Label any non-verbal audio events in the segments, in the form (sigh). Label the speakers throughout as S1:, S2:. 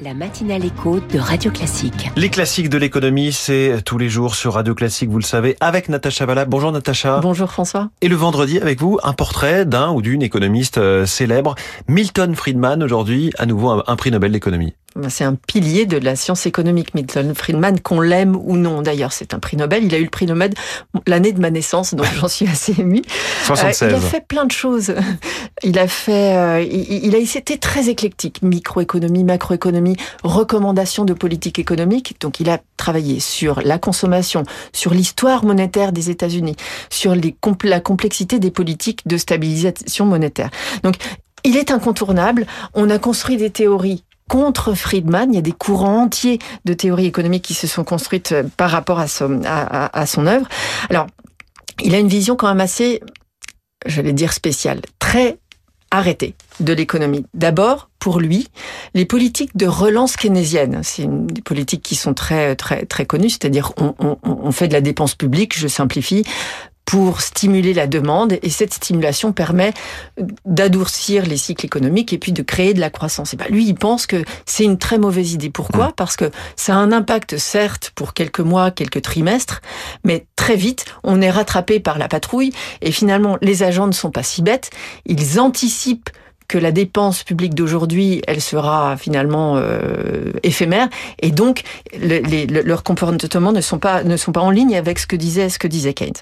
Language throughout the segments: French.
S1: La matinale écho de Radio Classique.
S2: Les classiques de l'économie, c'est tous les jours sur Radio Classique, vous le savez, avec Natacha Valla. Bonjour Natacha.
S3: Bonjour François.
S2: Et le vendredi, avec vous, un portrait d'un ou d'une économiste euh, célèbre, Milton Friedman, aujourd'hui, à nouveau un, un prix Nobel d'économie.
S3: C'est un pilier de la science économique, Milton Friedman, qu'on l'aime ou non. D'ailleurs, c'est un prix Nobel. Il a eu le prix Nobel l'année de ma naissance, donc j'en suis assez émue.
S2: 76. (laughs)
S3: Euh, il a fait plein de choses. (laughs) Il a fait, euh, il, il, a été très éclectique. Microéconomie, macroéconomie, recommandations de politique économique. Donc, il a travaillé sur la consommation, sur l'histoire monétaire des États-Unis, sur les, la complexité des politiques de stabilisation monétaire. Donc, il est incontournable. On a construit des théories contre Friedman. Il y a des courants entiers de théories économiques qui se sont construites par rapport à son, œuvre. Alors, il a une vision quand même assez, j'allais dire spéciale, très arrêtée de l'économie. D'abord, pour lui, les politiques de relance keynésienne, c'est des politiques qui sont très très très connues, c'est-à-dire on fait de la dépense publique, je simplifie, pour stimuler la demande et cette stimulation permet d'adoucir les cycles économiques et puis de créer de la croissance. Et ben lui, il pense que c'est une très mauvaise idée. Pourquoi Parce que ça a un impact certes pour quelques mois, quelques trimestres, mais très vite, on est rattrapé par la patrouille et finalement, les agents ne sont pas si bêtes. Ils anticipent que la dépense publique d'aujourd'hui, elle sera finalement euh, éphémère, et donc le, les, le, leurs comportements ne sont pas ne sont pas en ligne avec ce que disait ce que disait Keynes.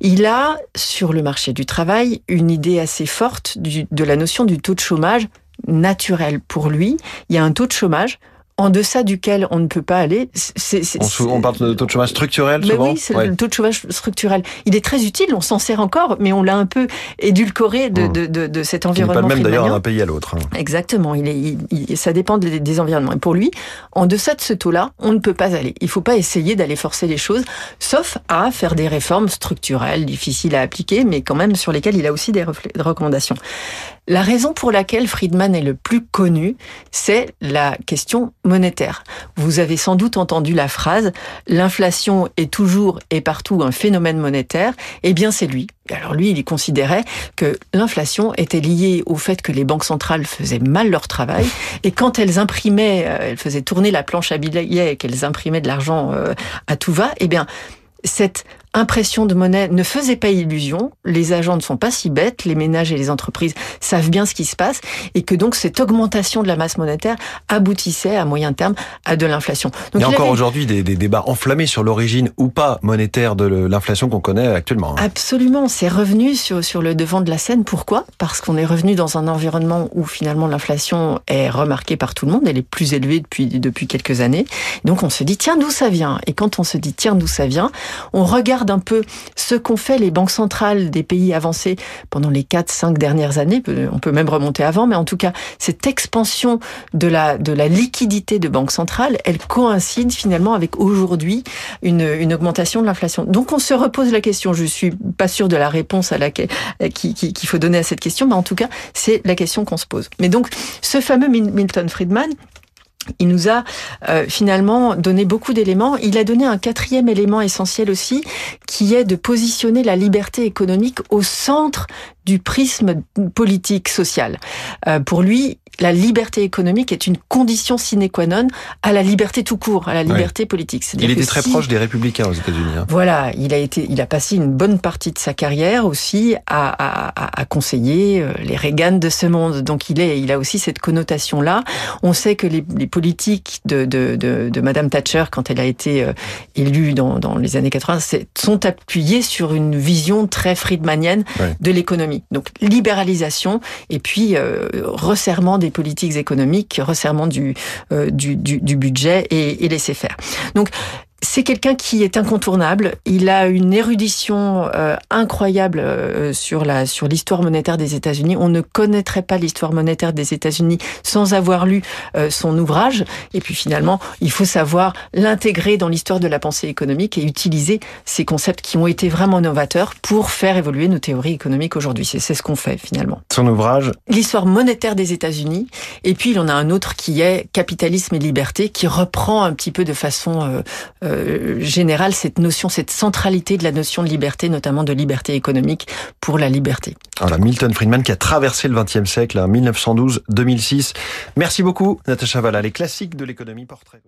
S3: Il a sur le marché du travail une idée assez forte du, de la notion du taux de chômage naturel pour lui. Il y a un taux de chômage en deçà duquel on ne peut pas aller.
S2: C est, on, on, parle de taux de chômage structurel
S3: mais
S2: souvent
S3: Oui, c'est ouais. le taux de chômage structurel. Il est très utile, on s'en sert encore, mais on l'a un peu édulcoré de, mmh. de, de, de cet environnement.
S2: Il n'est pas le même d'ailleurs d'un pays à l'autre. Hein.
S3: Exactement, il est, il, il, ça dépend des, des, environnements. Et pour lui, en deçà de ce taux-là, on ne peut pas aller. Il ne faut pas essayer d'aller forcer les choses, sauf à faire des réformes structurelles, difficiles à appliquer, mais quand même sur lesquelles il a aussi des, des recommandations. La raison pour laquelle Friedman est le plus connu, c'est la question monétaire. Vous avez sans doute entendu la phrase l'inflation est toujours et partout un phénomène monétaire. Eh bien, c'est lui. Alors lui, il considérait que l'inflation était liée au fait que les banques centrales faisaient mal leur travail et quand elles imprimaient, elles faisaient tourner la planche à billets et qu'elles imprimaient de l'argent à tout va, eh bien cette impression de monnaie ne faisait pas illusion. Les agents ne sont pas si bêtes, les ménages et les entreprises savent bien ce qui se passe et que donc cette augmentation de la masse monétaire aboutissait à moyen terme à de l'inflation.
S2: Il y a encore avait... aujourd'hui des, des, débats enflammés sur l'origine ou pas monétaire de l'inflation qu'on connaît actuellement.
S3: Hein. Absolument, c'est revenu sur, sur le devant de la scène. Pourquoi? Parce qu'on est revenu dans un environnement où finalement l'inflation est remarquée par tout le monde, elle est plus élevée depuis, depuis quelques années. Donc on se dit, tiens, d'où ça vient? Et quand on se dit, tiens, d'où ça vient, on regarde un peu ce qu'ont fait les banques centrales des pays avancés pendant les 4-5 dernières années, on peut même remonter avant, mais en tout cas, cette expansion de la, de la liquidité de banques centrales, elle coïncide finalement avec aujourd'hui une, une augmentation de l'inflation. Donc on se repose la question, je suis pas sûre de la réponse à laquelle qu'il qui, qui faut donner à cette question, mais en tout cas, c'est la question qu'on se pose. Mais donc, ce fameux Milton Friedman, il nous a euh, finalement donné beaucoup d'éléments. Il a donné un quatrième élément essentiel aussi, qui est de positionner la liberté économique au centre du prisme politique social. Euh, pour lui, la liberté économique est une condition sine qua non à la liberté tout court, à la liberté politique.
S2: Il était très si... proche des républicains aux États-Unis. Hein.
S3: Voilà, il a été, il a passé une bonne partie de sa carrière aussi à, à, à conseiller euh, les Reagan de ce monde. Donc il est, il a aussi cette connotation là. On sait que les, les politiques de, de, de, de, Madame Thatcher, quand elle a été euh, élue dans, dans les années 80, sont appuyées sur une vision très friedmanienne de l'économie. Donc libéralisation et puis euh, resserrement des politiques économiques, resserrement du, euh, du, du, du, budget et, et laisser faire. Donc c'est quelqu'un qui est incontournable. Il a une érudition euh, incroyable euh, sur la sur l'histoire monétaire des États-Unis. On ne connaîtrait pas l'histoire monétaire des États-Unis sans avoir lu euh, son ouvrage. Et puis finalement, il faut savoir l'intégrer dans l'histoire de la pensée économique et utiliser ces concepts qui ont été vraiment novateurs pour faire évoluer nos théories économiques aujourd'hui. C'est ce qu'on fait finalement.
S2: Son ouvrage
S3: L'histoire monétaire des États-Unis. Et puis il en a un autre qui est Capitalisme et liberté, qui reprend un petit peu de façon générale cette notion, cette centralité de la notion de liberté, notamment de liberté économique pour la liberté.
S2: Voilà, Milton Friedman qui a traversé le XXe siècle, 1912-2006. Merci beaucoup, Natacha Valla. Les classiques de l'économie portrait.